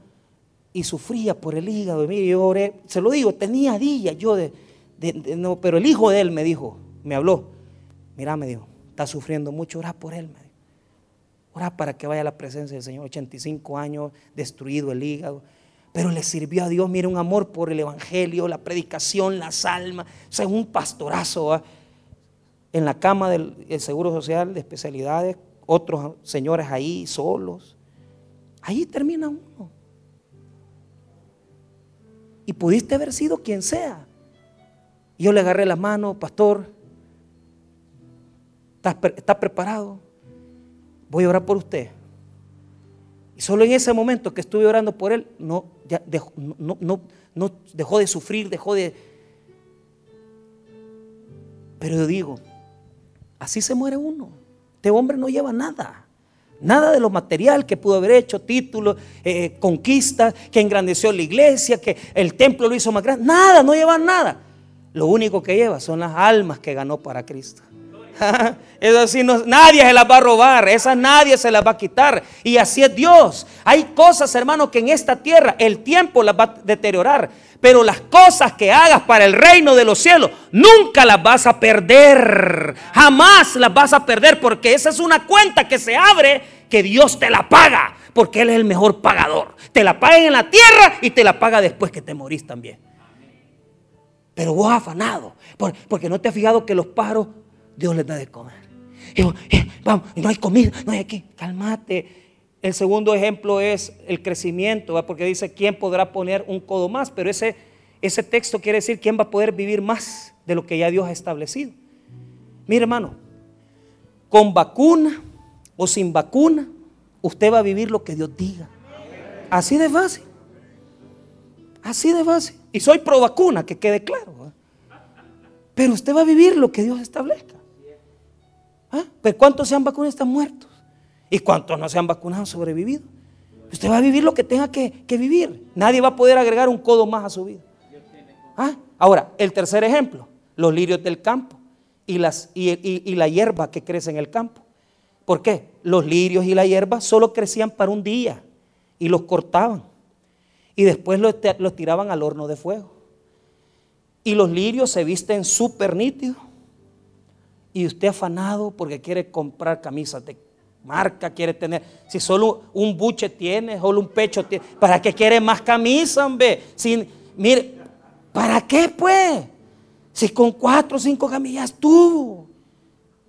y sufría por el hígado. Mire, yo se lo digo, tenía días yo de, no, pero el hijo de él me dijo, me habló, mira, me dijo, está sufriendo mucho, ora por él, me. Ora para que vaya a la presencia del Señor, 85 años, destruido el hígado. Pero le sirvió a Dios, mire, un amor por el Evangelio, la predicación, las almas, o sea, un pastorazo. En la cama del Seguro Social de especialidades, otros señores ahí solos. Ahí termina uno. Y pudiste haber sido quien sea. yo le agarré la mano, pastor, ¿está, preparado? Voy a orar por usted. Y solo en ese momento que estuve orando por él, no, dejó, no dejó de sufrir, dejó de... Pero yo digo, así se muere uno. Este hombre no lleva nada. Nada de lo material que pudo haber hecho, títulos, eh, conquistas, que engrandeció la iglesia, que el templo lo hizo más grande. Nada, no lleva nada. Lo único que lleva son las almas que ganó para Cristo. [laughs] Es decir, nadie se las va a robar, esas nadie se las va a quitar. Y así es Dios. Hay cosas, hermano, que en esta tierra el tiempo las va a deteriorar. Pero las cosas que hagas para el reino de los cielos, nunca las vas a perder. Jamás las vas a perder porque esa es una cuenta que se abre que Dios te la paga. Porque Él es el mejor pagador. Te la paga en la tierra y te la paga después que te morís también. Pero vos afanado, porque no te has fijado que los pájaros Dios les da de comer. Y eh, vamos, no hay comida, no hay aquí. Cálmate. El segundo ejemplo es el crecimiento, porque dice, ¿quién podrá poner un codo más? Pero ese, ese texto quiere decir, ¿quién va a poder vivir más de lo que ya Dios ha establecido? Mire, hermano, con vacuna o sin vacuna, usted va a vivir lo que Dios diga. Así de fácil. Así de fácil. Y soy pro vacuna, que quede claro. Pero usted va a vivir lo que Dios establezca. ¿Ah? Pero ¿cuántos se han vacunado están muertos? ¿Y cuántos no se han vacunado han sobrevivido? Usted va a vivir lo que tenga que, vivir. Nadie va a poder agregar un codo más a su vida. ¿Ah? Ahora, el tercer ejemplo, los lirios del campo y, las, y, la hierba que crece en el campo. ¿Por qué? Los lirios y la hierba solo crecían para un día y los cortaban. Y después los, los tiraban al horno de fuego. Y los lirios se visten súper nítidos y usted afanado porque quiere comprar camisas de marca quiere tener? Si solo un buche tiene, solo un pecho tiene, ¿para qué quiere más camisa, hombre? Sin, mire, ¿para qué pues? Si con cuatro o cinco camillas tuvo.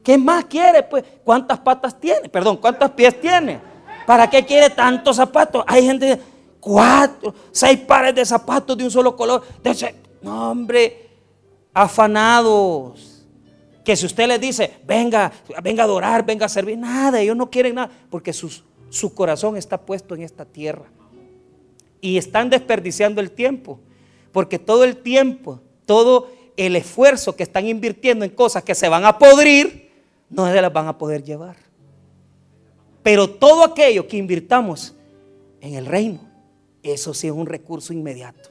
¿Qué más quiere pues? ¿Cuántas patas tiene? Perdón, ¿cuántos pies tiene? ¿Para qué quiere tantos zapatos? Hay gente, cuatro, seis pares de zapatos de un solo color. No, hombre, afanados que si usted les dice, venga, venga a adorar, venga a servir, nada, ellos no quieren nada, porque su corazón está puesto en esta tierra. Y están desperdiciando el tiempo, porque todo el tiempo, todo el esfuerzo que están invirtiendo en cosas que se van a podrir, no se las van a poder llevar. Pero todo aquello que invirtamos en el reino, eso sí es un recurso inmediato,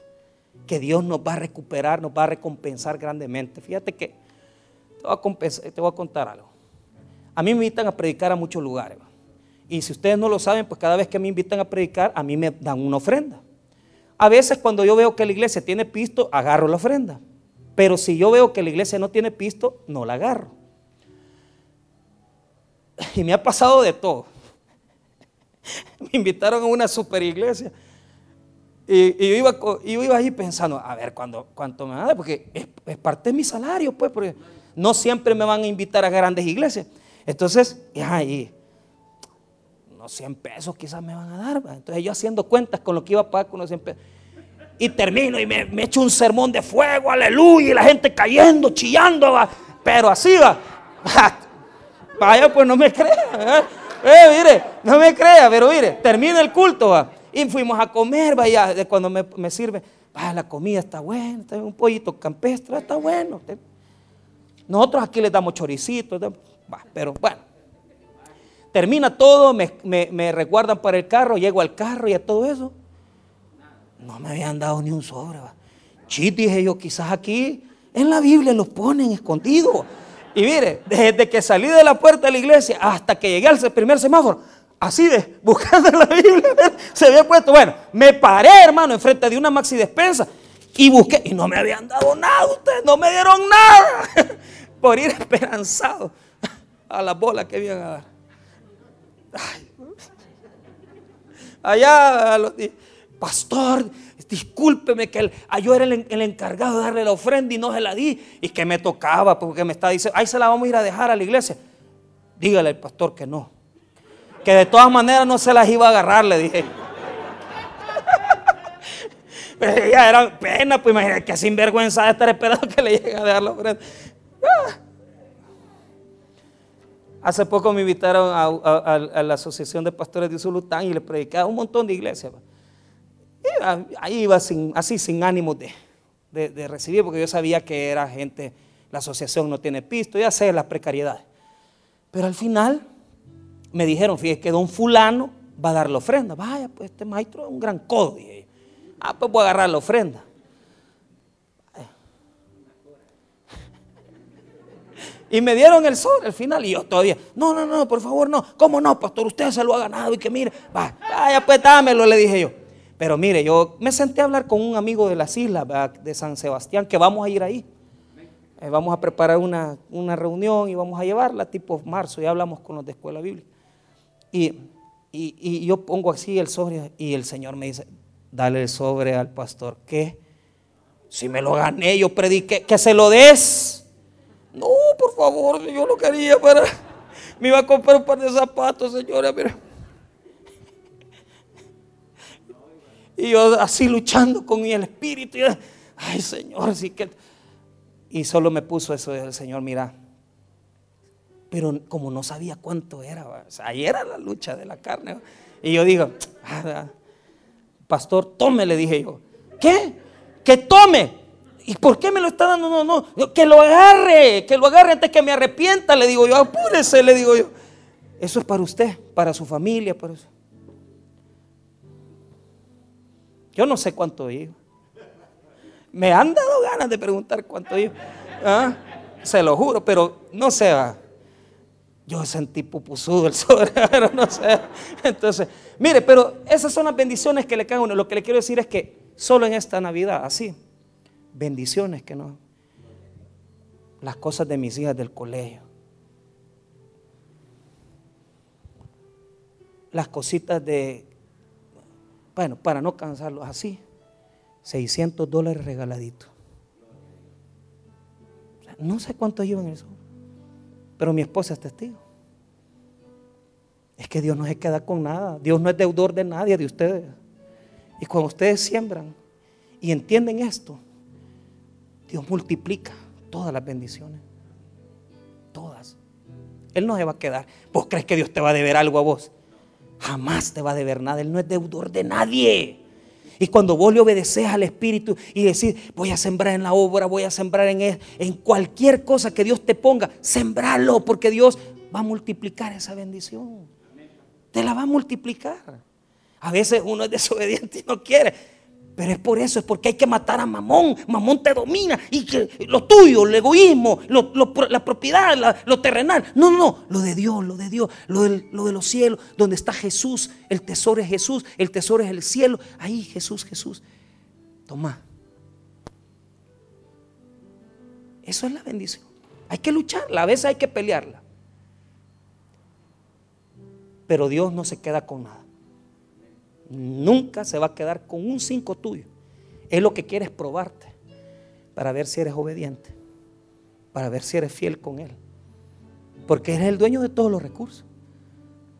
que Dios nos va a recuperar, nos va a recompensar grandemente. Fíjate que te voy a, contar algo. A mí me invitan a predicar a muchos lugares. Y si ustedes no lo saben, pues cada vez que me invitan a predicar, a mí me dan una ofrenda. A veces cuando yo veo que la iglesia tiene pisto, agarro la ofrenda. Pero si yo veo que la iglesia no tiene pisto, no la agarro. Y me ha pasado de todo. [laughs] Me invitaron a una super iglesia. Y, yo, iba, yo, iba, ahí pensando, a ver, ¿cuánto, me da? Porque es, parte de mi salario, pues, no siempre me van a invitar a grandes iglesias. Entonces, ahí, unos 100 pesos quizás me van a dar. Entonces yo haciendo cuentas con lo que iba a pagar con los 100 pesos. Y termino y me, echo un sermón de fuego, aleluya, y la gente cayendo, chillando, va. pero así va. [laughs] Vaya, pues no me crea. ¿eh? mire, no me crea, pero mire, termina el culto, va. Y fuimos a comer, vaya, de cuando me, me sirve, vaya, la comida está buena, está un pollito campestre, está bueno. Nosotros aquí les damos choricitos, pero bueno. Termina todo, me, me, recuerdan para el carro, llego al carro y a todo eso. No me habían dado ni un sobre. Chit, dije yo, quizás aquí en la Biblia los ponen escondidos. Y mire, desde que salí de la puerta de la iglesia hasta que llegué al primer semáforo, así de, [laughs] buscando la Biblia, se había puesto, bueno, me paré, hermano, enfrente de una maxi despensa y busqué, y no me habían dado nada, ustedes no me dieron nada. [laughs] por ir [laughs] esperanzado a la bola que iban a dar. Allá, pastor, discúlpeme que yo era el, encargado de darle la ofrenda y no se la di. Y que me tocaba, porque me está diciendo, ahí se la vamos a ir a dejar a la iglesia. Dígale al pastor que no. Que de todas maneras no se las iba a agarrar, le dije. [laughs] Pero ya era pena, pues imagínate que sinvergüenza de estar esperando que le llegue a dejar la ofrenda. Hace poco me invitaron a, la Asociación de Pastores de Usulután y le predicaba un montón de iglesias. ahí iba así sin ánimo de, recibir, porque yo sabía que era gente, la asociación no tiene pisto, ya sé las precariedades. Pero al final me dijeron, fíjese que don fulano va a dar la ofrenda. Vaya, pues este maestro es un gran codo. Ah, pues voy a agarrar la ofrenda. Y me dieron el sol al final y yo todavía, no, no, no, por favor, no. ¿Cómo no, pastor? Usted se lo ha ganado y que mire, vaya, pues dámelo, le dije yo. Pero mire, yo me senté a hablar con un amigo de las islas de San Sebastián, que vamos a ir ahí. Eh, vamos a preparar una, reunión y vamos a llevarla tipo marzo, ya hablamos con los de escuela bíblica. Y, y, yo pongo así el sobre y el Señor me dice, dale el sobre al pastor. ¿Qué? Si me lo gané, yo prediqué, que se lo des. No, por favor, yo lo quería para. Me iba a comprar un par de zapatos, señora, mira. Y yo así luchando con el espíritu. Ay, Señor, así que. Y solo me puso eso del Señor, mira. Pero como no sabía cuánto era, o ahí era la lucha de la carne. Y yo digo, ah, pastor, tome, le dije yo. ¿Qué? Que tome. ¿Y por qué me lo está dando? No, no, que lo agarre, que lo agarre antes que me arrepienta, le digo yo, apúrese, le digo yo. Eso es para usted, para su familia, para eso. Yo no sé cuánto digo. Me han dado ganas de preguntar cuánto digo. ¿Ah? Se lo juro, pero no sé. Yo sentí pupusudo el sobre, [laughs] pero no sé. Entonces, mire, pero esas son las bendiciones que le caen a uno. Lo que le quiero decir es que solo en esta Navidad, así, bendiciones que no. Las cosas de mis hijas del colegio. las cositas de, bueno, para no cansarlos así, 600 dólares regaladitos. No sé cuánto llevan eso, pero mi esposa es testigo. Es que Dios no se queda con nada. Dios no es deudor de nadie, de ustedes. Y cuando ustedes siembran y entienden esto, Dios multiplica todas las bendiciones. Todas. Él no se va a quedar. ¿Vos crees que Dios te va a deber algo a vos? Jamás te va a deber nada. Él no es deudor de nadie. Y cuando vos le obedeces al Espíritu y decís, voy a sembrar en la obra, voy a sembrar en, en cualquier cosa que Dios te ponga, sembralo porque Dios va a multiplicar esa bendición. Te la va a multiplicar. A veces uno es desobediente y no quiere. Pero es por eso, es porque hay que matar a Mamón. Mamón te domina y que lo tuyo, el egoísmo, la propiedad, lo terrenal. No, no, lo de Dios, lo de Dios, lo, lo de los cielos, donde está Jesús. El tesoro es Jesús, el tesoro es el cielo. Ahí Jesús, Jesús. Toma. Eso es la bendición. Hay que lucharla, a veces hay que pelearla. Pero Dios no se queda con nada. Nunca se va a quedar con un cinco tuyo. Él lo que quiere es probarte para ver si eres obediente, para ver si eres fiel con Él. Porque eres el dueño de todos los recursos.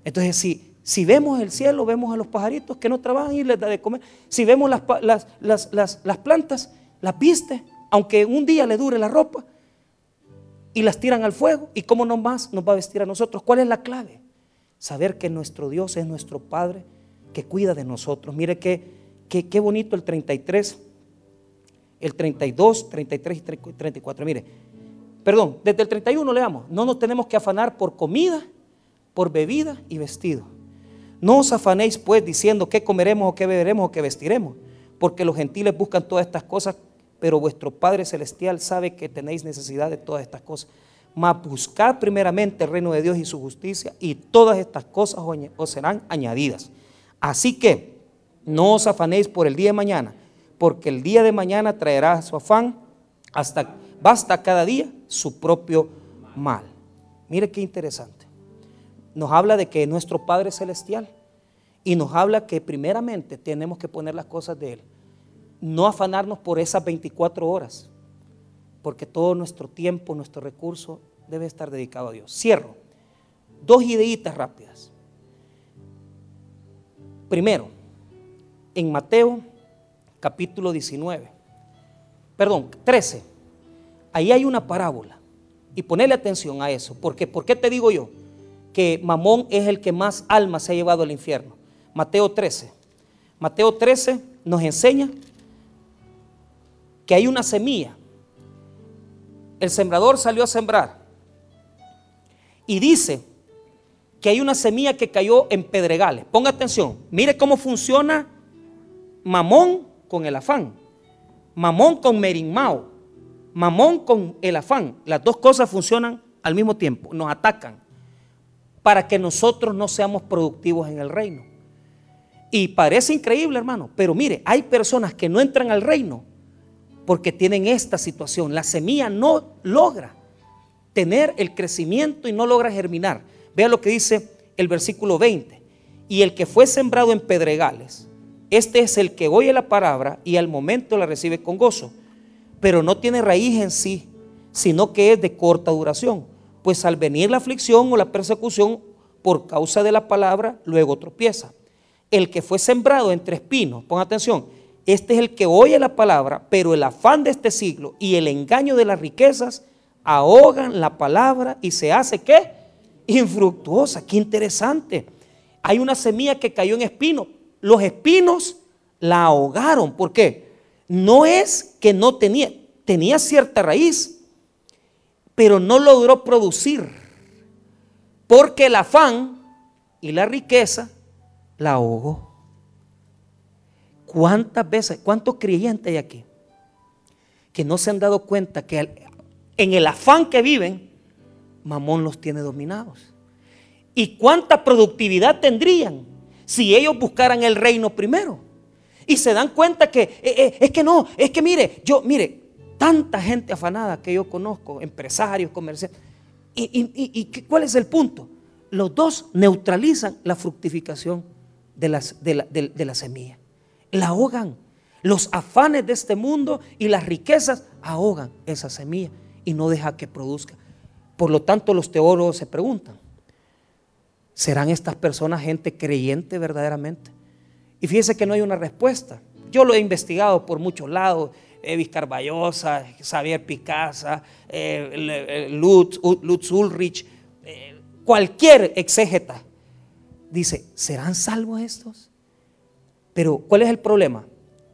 Entonces, si, si vemos el cielo, vemos a los pajaritos que no trabajan y les da de comer. Si vemos las, las, plantas, las viste, aunque un día le dure la ropa, y las tiran al fuego. ¿Y cómo no más nos va a vestir a nosotros? ¿Cuál es la clave? Saber que nuestro Dios es nuestro Padre que cuida de nosotros. Mire qué, qué, bonito el 33, el 32, 33 y 34. Mire, perdón, desde el 31 leamos. No nos tenemos que afanar por comida, por bebida y vestido. No os afanéis pues diciendo qué comeremos o qué beberemos o qué vestiremos, porque los gentiles buscan todas estas cosas, pero vuestro Padre Celestial sabe que tenéis necesidad de todas estas cosas. Mas buscad primeramente el reino de Dios y su justicia, y todas estas cosas os serán añadidas. Así que no os afanéis por el día de mañana, porque el día de mañana traerá su afán hasta basta cada día su propio mal. Mire qué interesante. Nos habla de que es nuestro Padre celestial y nos habla que primeramente tenemos que poner las cosas de él. No afanarnos por esas 24 horas, porque todo nuestro tiempo, nuestro recurso debe estar dedicado a Dios. Cierro. Dos ideitas rápidas. Primero, en Mateo capítulo 19, perdón, 13, ahí hay una parábola. Y ponerle atención a eso. Porque, ¿Por qué te digo yo? Que Mamón es el que más almas se ha llevado al infierno. Mateo 13. Mateo 13 nos enseña que hay una semilla. El sembrador salió a sembrar. Y dice que hay una semilla que cayó en pedregales. Ponga atención, mire cómo funciona mamón con el afán, mamón con merimao, mamón con el afán. Las dos cosas funcionan al mismo tiempo, nos atacan para que nosotros no seamos productivos en el reino. Y parece increíble, hermano, pero mire, hay personas que no entran al reino porque tienen esta situación. La semilla no logra tener el crecimiento y no logra germinar. Vea lo que dice el versículo 20. Y el que fue sembrado en pedregales, este es el que oye la palabra y al momento la recibe con gozo, pero no tiene raíz en sí, sino que es de corta duración. Pues al venir la aflicción o la persecución por causa de la palabra, luego tropieza. El que fue sembrado entre espinos, pon atención, este es el que oye la palabra, pero el afán de este siglo y el engaño de las riquezas ahogan la palabra y se hace ¿qué? Infructuosa. Qué interesante. Hay una semilla que cayó en espinos. Los espinos la ahogaron. ¿Por qué? No es que no tenía, tenía cierta raíz, pero no logró producir. Porque el afán y la riqueza la ahogó. ¿Cuántas veces, cuántos creyentes hay aquí que no se han dado cuenta que en el afán que viven, Mamón los tiene dominados. ¿Y cuánta productividad tendrían si ellos buscaran el reino primero? Y se dan cuenta que eh, eh, es que no, es que mire, yo, mire, tanta gente afanada que yo conozco, empresarios, comerciantes. ¿Y, y cuál es el punto? los dos neutralizan la fructificación de, las, de, la, de la semilla. La ahogan. Los afanes de este mundo y las riquezas ahogan esa semilla y no deja que produzca. Por lo tanto, los teólogos se preguntan, ¿serán estas personas gente creyente verdaderamente? Y fíjese que no hay una respuesta. Yo lo he investigado por muchos lados, Evis Carballosa, Xavier Picasa, eh, Lutz, Lutz, Ulrich, eh, cualquier exégeta. Dice, ¿serán salvos estos? Pero, ¿cuál es el problema?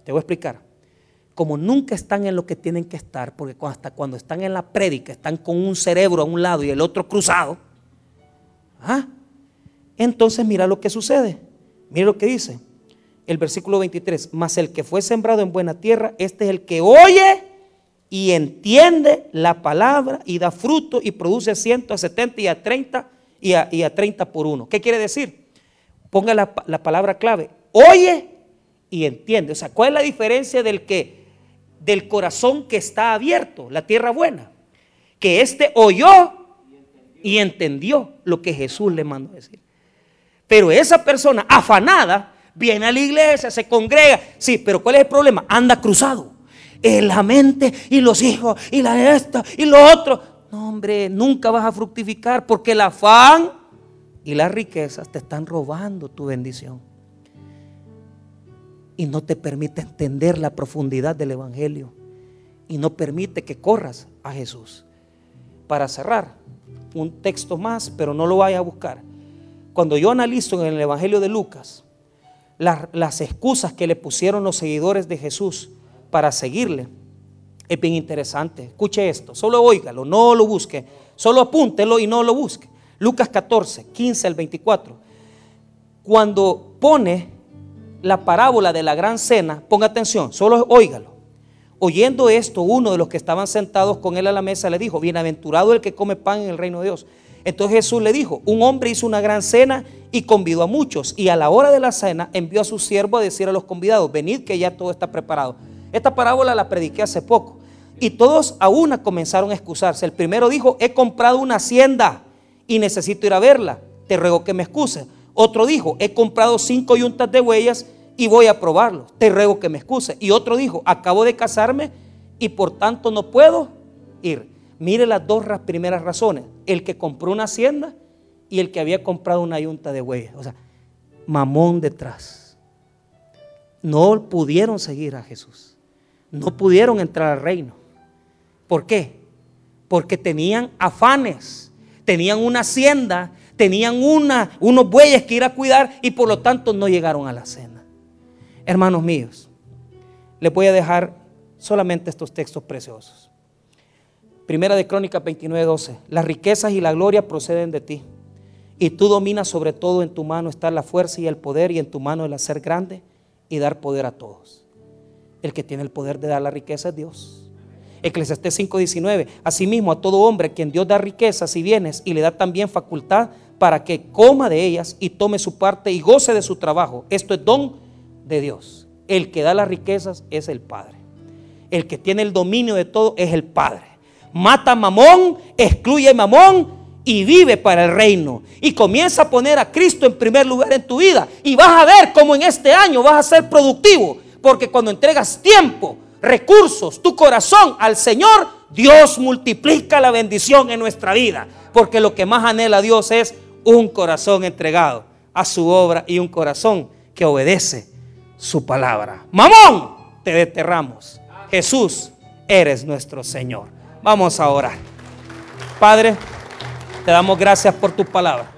Te voy a explicar. Como nunca están en lo que tienen que estar, porque hasta cuando están en la prédica están con un cerebro a un lado y el otro cruzado, ¿ah? entonces mira lo que sucede. Mira lo que dice el versículo 23, mas el que fue sembrado en buena tierra, este es el que oye y entiende la palabra y da fruto y produce a 100, a 70 y a 30 y a, 30 por uno. ¿Qué quiere decir? Ponga la, la, palabra clave, oye y entiende. O sea, ¿cuál es la diferencia del que del corazón que está abierto, la tierra buena? Que éste oyó y entendió lo que Jesús le mandó decir. Pero esa persona afanada viene a la iglesia, se congrega. Sí, pero ¿cuál es el problema? Anda cruzado. En la mente y los hijos y la esta y lo otro. No, hombre, nunca vas a fructificar porque el afán y las riquezas te están robando tu bendición. Y no te permite entender la profundidad del Evangelio. Y no permite que corras a Jesús. Para cerrar, un texto más, pero no lo vaya a buscar. Cuando yo analizo en el Evangelio de Lucas, las, excusas que le pusieron los seguidores de Jesús para seguirle. Es bien interesante. Escuche esto, solo óigalo, no lo busque, solo apúntelo y no lo busque. Lucas 14, 15 al 24. Cuando pone la parábola de la gran cena, ponga atención, solo óigalo. Oyendo esto, uno de los que estaban sentados con él a la mesa le dijo, bienaventurado el que come pan en el reino de Dios. Entonces Jesús le dijo, un hombre hizo una gran cena y convidó a muchos. Y a la hora de la cena envió a su siervo a decir a los convidados, venid que ya todo está preparado. Esta parábola la prediqué hace poco. Y todos a una comenzaron a excusarse. El primero dijo, he comprado una hacienda y necesito ir a verla. Te ruego que me excuses. Otro dijo, he comprado cinco yuntas de huellas y voy a probarlo. Te ruego que me excuse. Y otro dijo, acabo de casarme y por tanto no puedo ir. Mire las dos primeras razones. El que compró una hacienda y el que había comprado una yunta de bueyes. O sea, mamón detrás. No pudieron seguir a Jesús. No pudieron entrar al reino. ¿Por qué? Porque tenían afanes, tenían una hacienda, tenían una, unos bueyes que ir a cuidar y por lo tanto no llegaron a la cena. Hermanos míos, les voy a dejar solamente estos textos preciosos. Primera de Crónicas 29, 12. Las riquezas y la gloria proceden de ti y tú dominas sobre todo, en tu mano está la fuerza y el poder y en tu mano el hacer grande y dar poder a todos. El que tiene el poder de dar la riqueza es Dios. Eclesiastés 5:19. Asimismo, a todo hombre quien Dios da riquezas y bienes y le da también facultad para que coma de ellas y tome su parte y goce de su trabajo. Esto es don de Dios. El que da las riquezas es el Padre. El que tiene el dominio de todo es el Padre. Mata mamón, excluye mamón y vive para el reino. Y comienza a poner a Cristo en primer lugar en tu vida. Y vas a ver cómo en este año vas a ser productivo. Porque cuando entregas tiempo, recursos, tu corazón al Señor, Dios multiplica la bendición en nuestra vida. Porque lo que más anhela Dios es un corazón entregado a su obra y un corazón que obedece su palabra. Mamón, te desterramos. Jesús, eres nuestro Señor. Vamos a orar. Padre. Te damos gracias por tu palabra.